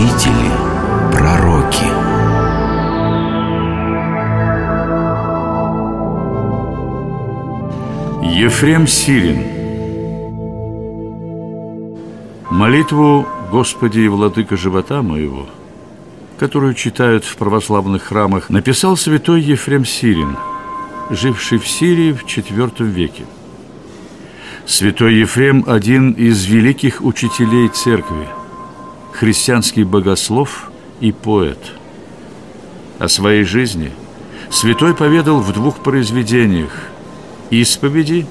правители, пророки. Ефрем Сирин Молитву «Господи и владыка живота моего», которую читают в православных храмах, написал святой Ефрем Сирин, живший в Сирии в IV веке. Святой Ефрем – один из великих учителей церкви, христианский богослов и поэт. О своей жизни святой поведал в двух произведениях «Исповеди»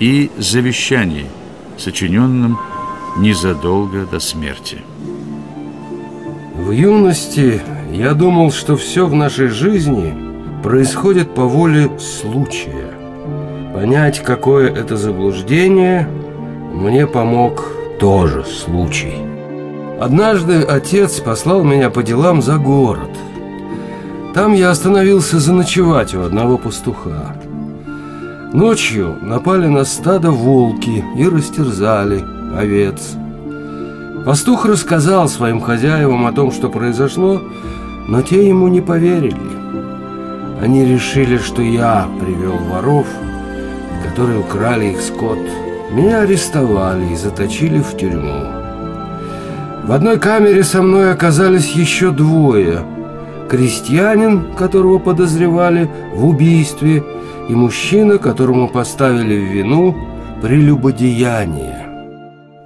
и «Завещании», сочиненном незадолго до смерти. В юности я думал, что все в нашей жизни происходит по воле случая. Понять, какое это заблуждение, мне помог тоже случай. Однажды отец послал меня по делам за город. Там я остановился заночевать у одного пастуха. Ночью напали на стадо волки и растерзали овец. Пастух рассказал своим хозяевам о том, что произошло, но те ему не поверили. Они решили, что я привел воров, которые украли их скот. Меня арестовали и заточили в тюрьму. В одной камере со мной оказались еще двое. Крестьянин, которого подозревали в убийстве, и мужчина, которому поставили в вину прелюбодеяние.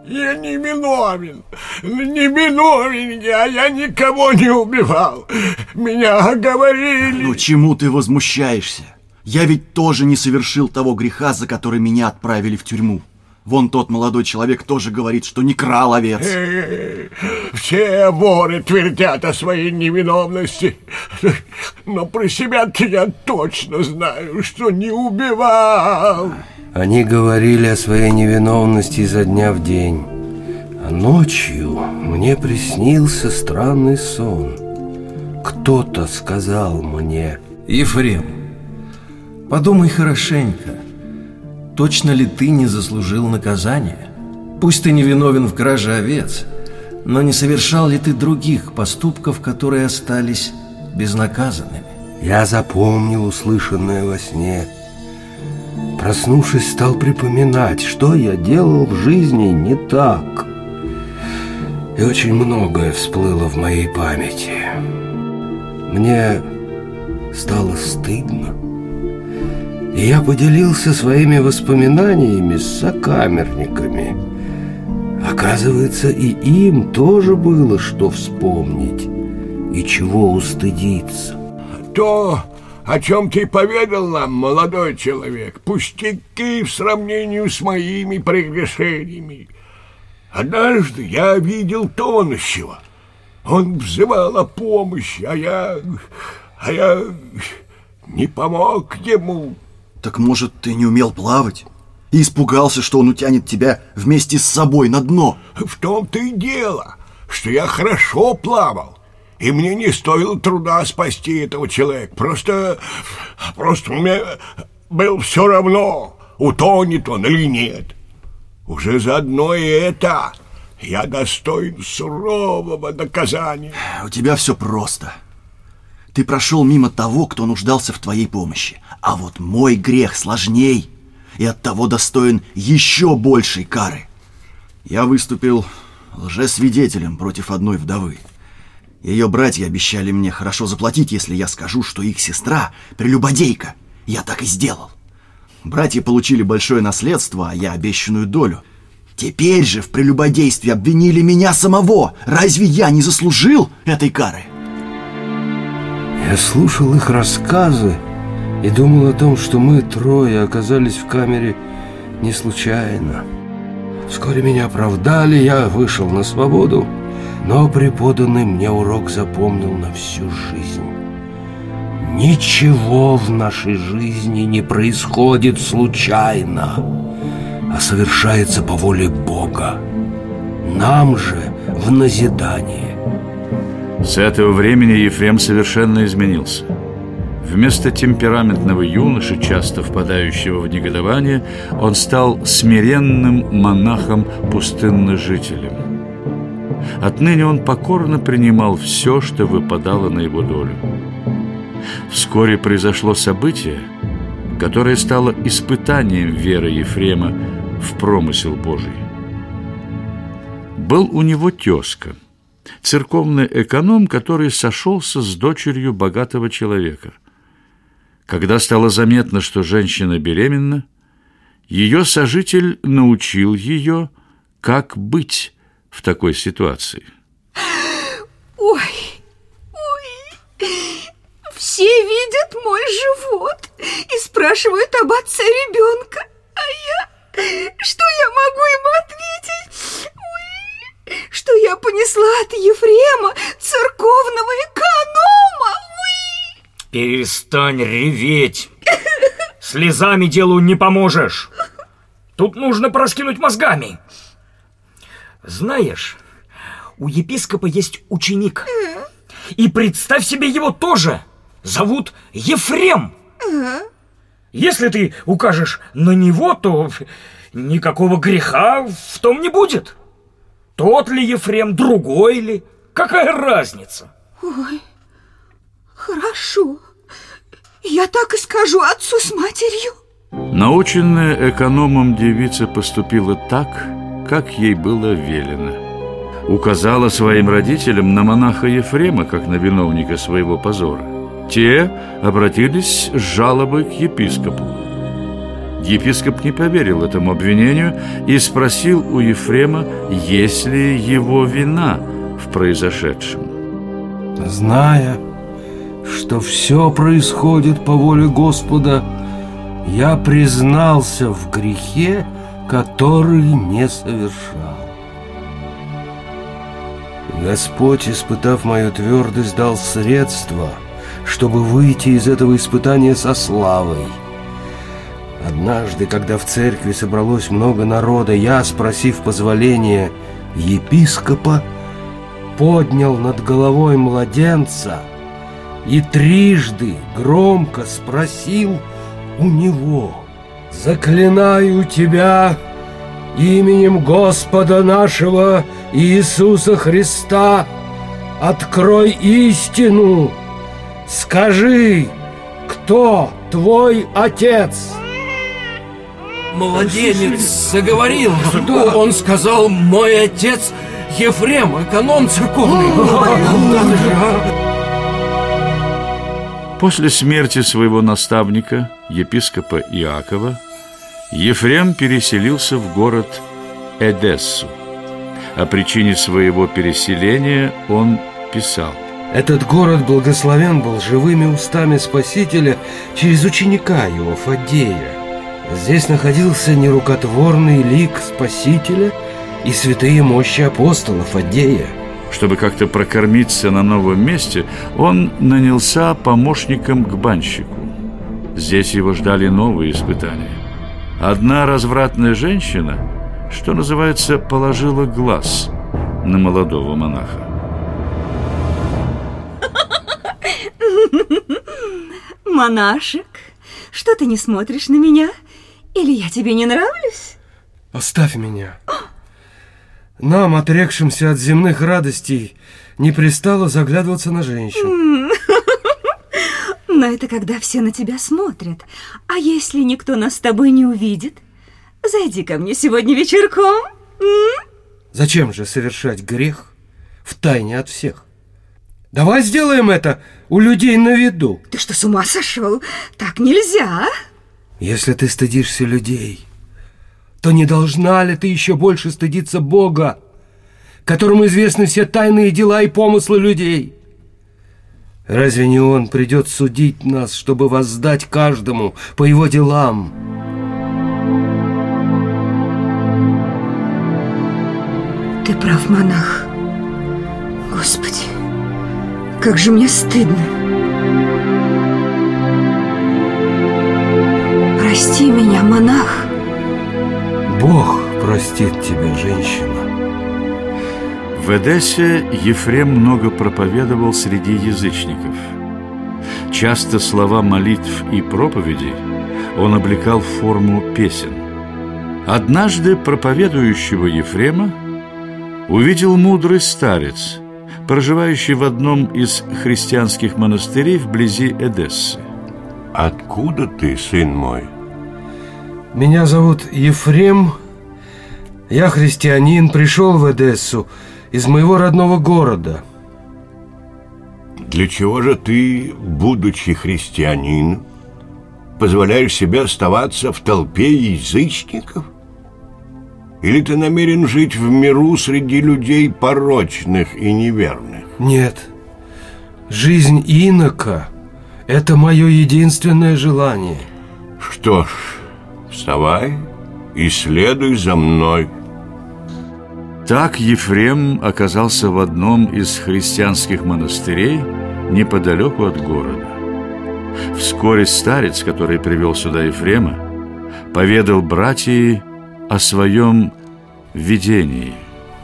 Я не виновен, не виновен я, я никого не убивал. Меня оговорили. Ну чему ты возмущаешься? Я ведь тоже не совершил того греха, за который меня отправили в тюрьму. Вон тот молодой человек тоже говорит, что не крал овец. Э, Все воры твердят о своей невиновности. Но про себя-то я точно знаю, что не убивал. Они говорили о своей невиновности изо дня в день. А ночью мне приснился странный сон. Кто-то сказал мне... Ефрем, подумай хорошенько. Точно ли ты не заслужил наказания? Пусть ты не виновен в краже овец, но не совершал ли ты других поступков, которые остались безнаказанными? Я запомнил услышанное во сне. Проснувшись, стал припоминать, что я делал в жизни не так. И очень многое всплыло в моей памяти. Мне стало стыдно. И я поделился своими воспоминаниями с сокамерниками. Оказывается, и им тоже было что вспомнить и чего устыдиться. То, о чем ты поведал нам, молодой человек, пустяки в сравнении с моими прегрешениями. Однажды я видел тонущего. Он взывал о помощи, а я... а я не помог ему. Так может, ты не умел плавать? И испугался, что он утянет тебя вместе с собой на дно? В том-то и дело, что я хорошо плавал. И мне не стоило труда спасти этого человека. Просто... просто мне было все равно, утонет он или нет. Уже заодно и это я достоин сурового наказания. У тебя все просто. Ты прошел мимо того, кто нуждался в твоей помощи. А вот мой грех сложней и оттого достоин еще большей кары. Я выступил лжесвидетелем против одной вдовы. Ее братья обещали мне хорошо заплатить, если я скажу, что их сестра — прелюбодейка. Я так и сделал. Братья получили большое наследство, а я обещанную долю. Теперь же в прелюбодействе обвинили меня самого. Разве я не заслужил этой кары? Я слушал их рассказы и думал о том, что мы трое оказались в камере не случайно. Вскоре меня оправдали, я вышел на свободу, но преподанный мне урок запомнил на всю жизнь. Ничего в нашей жизни не происходит случайно, а совершается по воле Бога. Нам же в назидание. С этого времени Ефрем совершенно изменился. Вместо темпераментного юноши, часто впадающего в негодование, он стал смиренным монахом-пустынножителем. Отныне он покорно принимал все, что выпадало на его долю. Вскоре произошло событие, которое стало испытанием веры Ефрема в промысел Божий. Был у него тезка, церковный эконом, который сошелся с дочерью богатого человека. Когда стало заметно, что женщина беременна, ее сожитель научил ее, как быть в такой ситуации. Ой, ой, все видят мой живот и спрашивают об отце ребенка. А я... Что я могу им ответить? Что я понесла от Ефрема, церковного эконома. Ой. Перестань реветь. Слезами делу не поможешь. Тут нужно проскинуть мозгами. Знаешь, у епископа есть ученик. И представь себе его тоже. Зовут Ефрем. Если ты укажешь на него, то никакого греха в том не будет. Тот ли Ефрем, другой ли? Какая разница? Ой, хорошо. Я так и скажу отцу с матерью. Наученная экономом девица поступила так, как ей было велено. Указала своим родителям на монаха Ефрема, как на виновника своего позора. Те обратились с жалобой к епископу. Епископ не поверил этому обвинению и спросил у Ефрема, есть ли его вина в произошедшем. Зная, что все происходит по воле Господа, я признался в грехе, который не совершал. Господь, испытав мою твердость, дал средства, чтобы выйти из этого испытания со славой. Однажды, когда в церкви собралось много народа, я, спросив позволения епископа, поднял над головой младенца и трижды громко спросил у него «Заклинаю тебя именем Господа нашего Иисуса Христа, открой истину, скажи, кто твой отец?» Младенец заговорил. Он сказал, мой отец Ефрем, эконом церковный. После смерти своего наставника, епископа Иакова, Ефрем переселился в город Эдессу. О причине своего переселения он писал. Этот город благословен был живыми устами Спасителя через ученика его, Фаддея. Здесь находился нерукотворный лик Спасителя и святые мощи апостола Фаддея. Чтобы как-то прокормиться на новом месте, он нанялся помощником к банщику. Здесь его ждали новые испытания. Одна развратная женщина, что называется, положила глаз на молодого монаха. Монашек, что ты не смотришь на меня? Или я тебе не нравлюсь? Оставь меня. Нам, отрекшимся от земных радостей, не пристало заглядываться на женщин. Но это когда все на тебя смотрят. А если никто нас с тобой не увидит? Зайди ко мне сегодня вечерком. Зачем же совершать грех в тайне от всех? Давай сделаем это у людей на виду. Ты что, с ума сошел? Так нельзя. а? Если ты стыдишься людей, то не должна ли ты еще больше стыдиться Бога, которому известны все тайные дела и помыслы людей? Разве не Он придет судить нас, чтобы воздать каждому по его делам? Ты прав, монах. Господи, как же мне стыдно. Прости меня, монах. Бог простит тебя, женщина. В Эдессе Ефрем много проповедовал среди язычников. Часто слова молитв и проповедей он облекал в форму песен. Однажды проповедующего Ефрема увидел мудрый старец, проживающий в одном из христианских монастырей вблизи Эдессы. Откуда ты, сын мой? Меня зовут Ефрем. Я христианин, пришел в Эдессу из моего родного города. Для чего же ты, будучи христианин, позволяешь себе оставаться в толпе язычников? Или ты намерен жить в миру среди людей порочных и неверных? Нет, жизнь инока – это мое единственное желание. Что ж, вставай и следуй за мной. Так Ефрем оказался в одном из христианских монастырей неподалеку от города. Вскоре старец, который привел сюда Ефрема, поведал братьям о своем видении.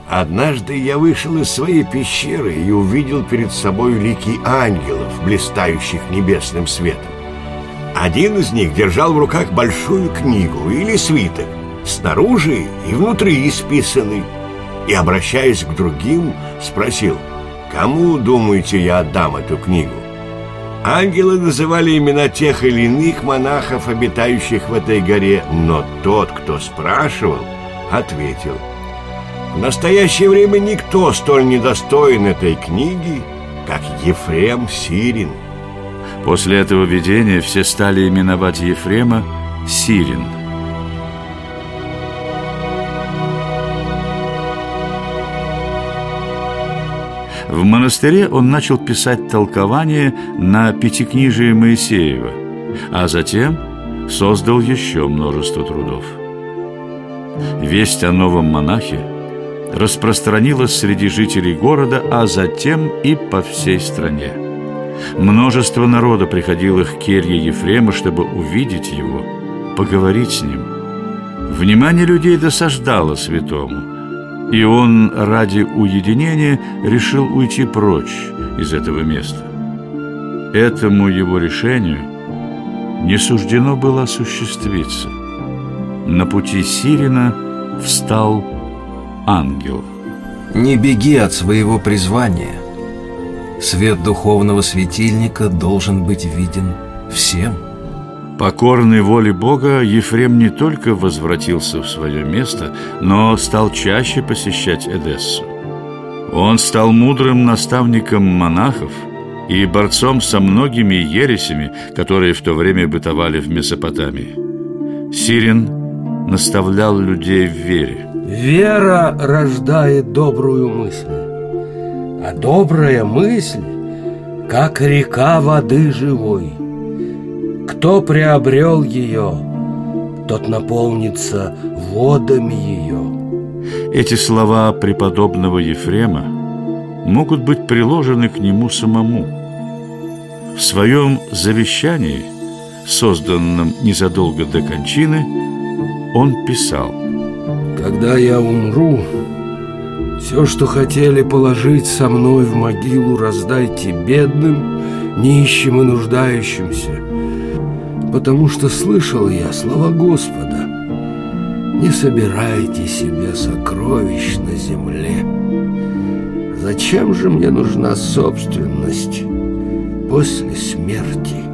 Однажды я вышел из своей пещеры и увидел перед собой лики ангелов, блистающих небесным светом. Один из них держал в руках большую книгу или свиток, снаружи и внутри исписанный и, обращаясь к другим, спросил, «Кому, думаете, я отдам эту книгу?» Ангелы называли имена тех или иных монахов, обитающих в этой горе, но тот, кто спрашивал, ответил, «В настоящее время никто столь недостоин этой книги, как Ефрем Сирин». После этого видения все стали именовать Ефрема Сирин – В монастыре он начал писать толкование на пятикнижие Моисеева, а затем создал еще множество трудов. Весть о новом монахе распространилась среди жителей города, а затем и по всей стране. Множество народа приходило к келье Ефрема, чтобы увидеть его, поговорить с ним. Внимание людей досаждало святому – и он ради уединения решил уйти прочь из этого места. Этому его решению не суждено было осуществиться. На пути Сирина встал ангел. Не беги от своего призвания. Свет духовного светильника должен быть виден всем. Покорный воле Бога, Ефрем не только возвратился в свое место, но стал чаще посещать Эдессу. Он стал мудрым наставником монахов и борцом со многими ересями, которые в то время бытовали в Месопотамии. Сирин наставлял людей в вере. Вера рождает добрую мысль, а добрая мысль, как река воды живой – кто приобрел ее, тот наполнится водами ее. Эти слова преподобного Ефрема могут быть приложены к нему самому. В своем завещании, созданном незадолго до кончины, он писал «Когда я умру, все, что хотели положить со мной в могилу, раздайте бедным, нищим и нуждающимся, потому что слышал я слова Господа. Не собирайте себе сокровищ на земле. Зачем же мне нужна собственность после смерти?»